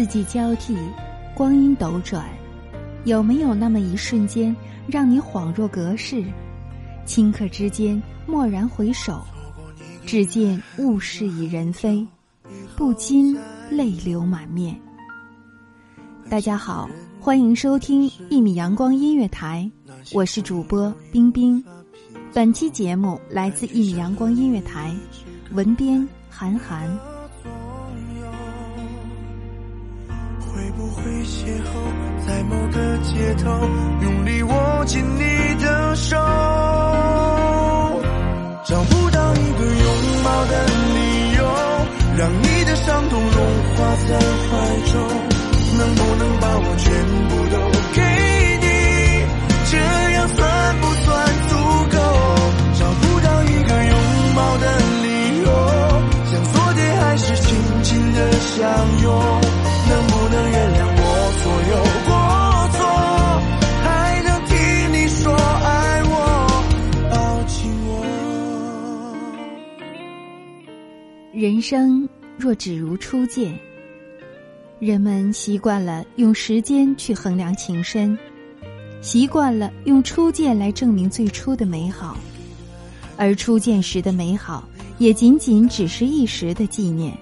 四季交替，光阴斗转，有没有那么一瞬间，让你恍若隔世？顷刻之间，蓦然回首，只见物是已人非，不禁泪流满面。大家好，欢迎收听一米阳光音乐台，我是主播冰冰。本期节目来自一米阳光音乐台，文编韩寒。的街头，用力握紧你的手，找不到一个拥抱的理由，让你的伤痛融化在怀中，能不能把我全部人生若只如初见，人们习惯了用时间去衡量情深，习惯了用初见来证明最初的美好，而初见时的美好，也仅仅只是一时的纪念。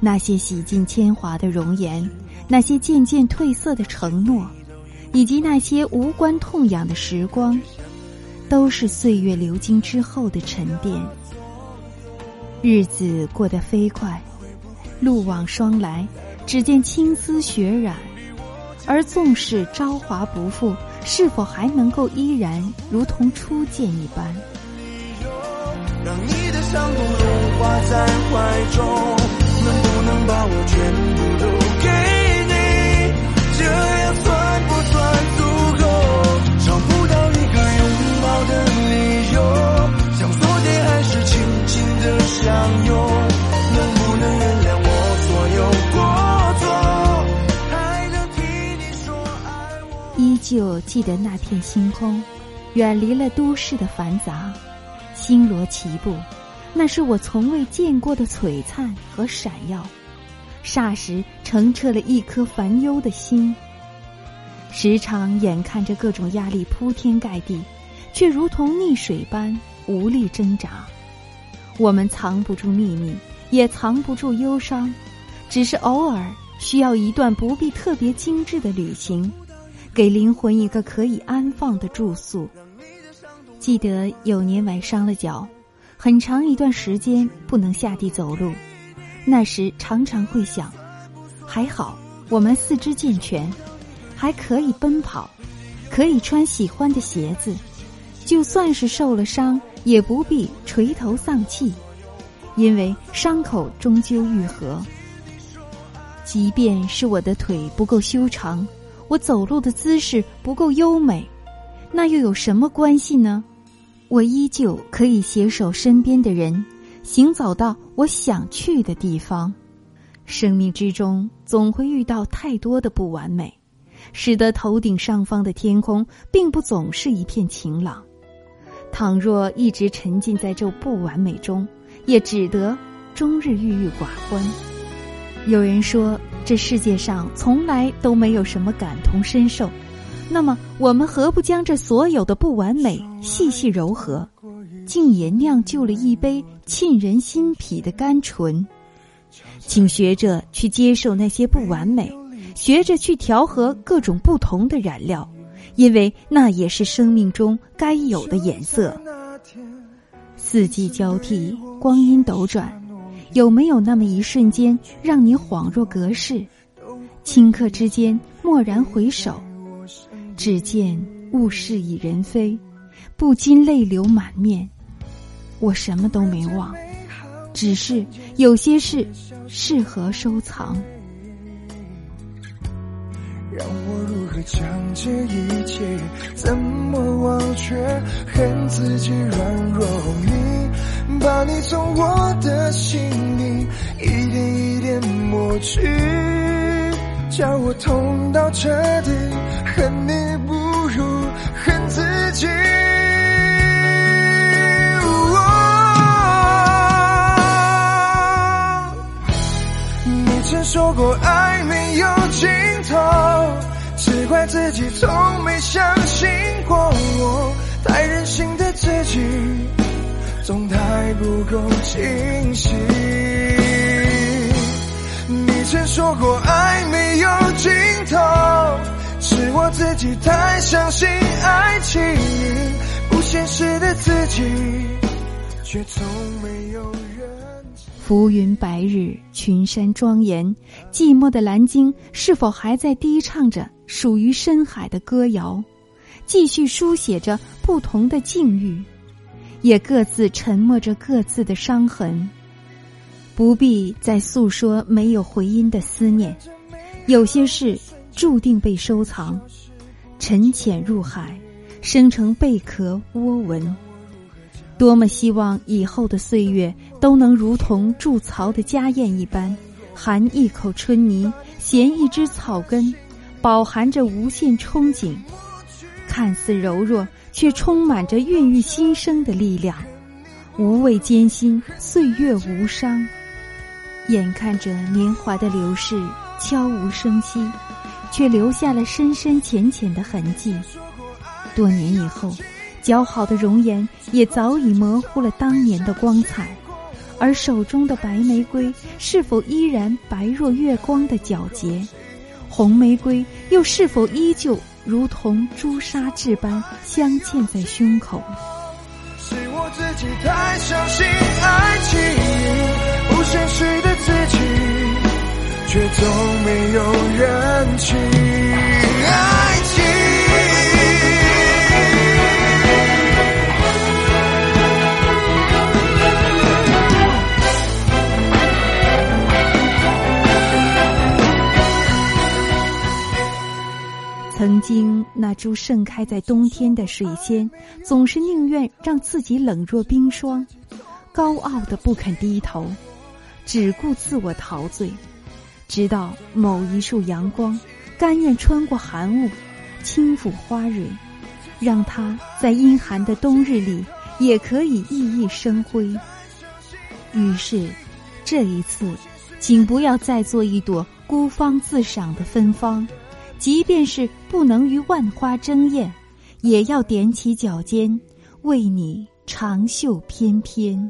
那些洗尽铅华的容颜，那些渐渐褪色的承诺，以及那些无关痛痒的时光，都是岁月流经之后的沉淀。日子过得飞快，路往霜来，只见青丝雪染。而纵使朝华不复，是否还能够依然如同初见一般？让你的伤痛融化在怀中。旧记得那片星空，远离了都市的繁杂，星罗棋布。那是我从未见过的璀璨和闪耀，霎时澄澈了一颗烦忧的心。时常眼看着各种压力铺天盖地，却如同溺水般无力挣扎。我们藏不住秘密，也藏不住忧伤，只是偶尔需要一段不必特别精致的旅行，给灵魂一个可以安放的住宿。记得有年崴伤了脚。很长一段时间不能下地走路，那时常常会想，还好我们四肢健全，还可以奔跑，可以穿喜欢的鞋子，就算是受了伤，也不必垂头丧气，因为伤口终究愈合。即便是我的腿不够修长，我走路的姿势不够优美，那又有什么关系呢？我依旧可以携手身边的人，行走到我想去的地方。生命之中总会遇到太多的不完美，使得头顶上方的天空并不总是一片晴朗。倘若一直沉浸在这不完美中，也只得终日郁郁寡欢。有人说，这世界上从来都没有什么感同身受。那么，我们何不将这所有的不完美细细柔和，竟也酿就了一杯沁人心脾的甘醇？请学着去接受那些不完美，学着去调和各种不同的染料，因为那也是生命中该有的颜色。四季交替，光阴斗转，有没有那么一瞬间，让你恍若隔世？顷刻之间，蓦然回首。只见物是已人非，不禁泪流满面。我什么都没忘，只是有些事适合收藏。让我如何讲这一切？怎么忘却？恨自己软弱，你把你从我的心里一点一点抹去，叫我痛到彻底，恨你不如恨自己。你曾说过爱没有尽头，只怪自己从没想不够清晰。你曾说过爱没有尽头，是我自己太相信爱情，不现实的自己，却从没有人。浮云白日，群山庄严，寂寞的蓝鲸是否还在低唱着属于深海的歌谣，继续书写着不同的境遇，也各自沉默着各自的伤痕。不必再诉说没有回音的思念，有些事注定被收藏，沉潜入海，生成贝壳涡纹。多么希望以后的岁月都能如同筑巢的家燕一般，含一口春泥，衔一枝草根，饱含着无限憧憬，看似柔弱，却充满着孕育新生的力量。无畏艰辛，岁月无伤。眼看着年华的流逝悄无声息，却留下了深深浅浅的痕迹。多年以后。姣好的容颜也早已模糊了当年的光彩，而手中的白玫瑰是否依然白若月光的皎洁？红玫瑰又是否依旧如同朱砂痣般镶嵌在胸口？是我自己太相信爱情，不现实的自己，却总没有人情。曾经那株盛开在冬天的水仙，总是宁愿让自己冷若冰霜，高傲的不肯低头，只顾自我陶醉。直到某一束阳光，甘愿穿过寒雾，轻抚花蕊，让它在阴寒的冬日里也可以熠熠生辉。于是，这一次，请不要再做一朵孤芳自赏的芬芳。即便是不能与万花争艳，也要踮起脚尖，为你长袖翩翩。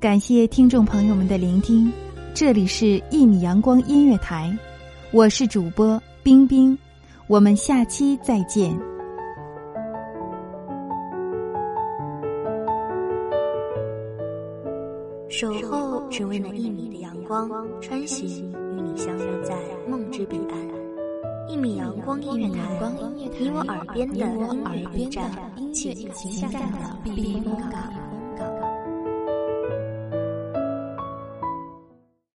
感谢听众朋友们的聆听，这里是一米阳光音乐台，我是主播冰冰。我们下期再见。守候只为那一米的阳光，穿行与你相约在梦之彼岸。一米阳光音乐台，你我耳边的音乐驿站，情感的避风港。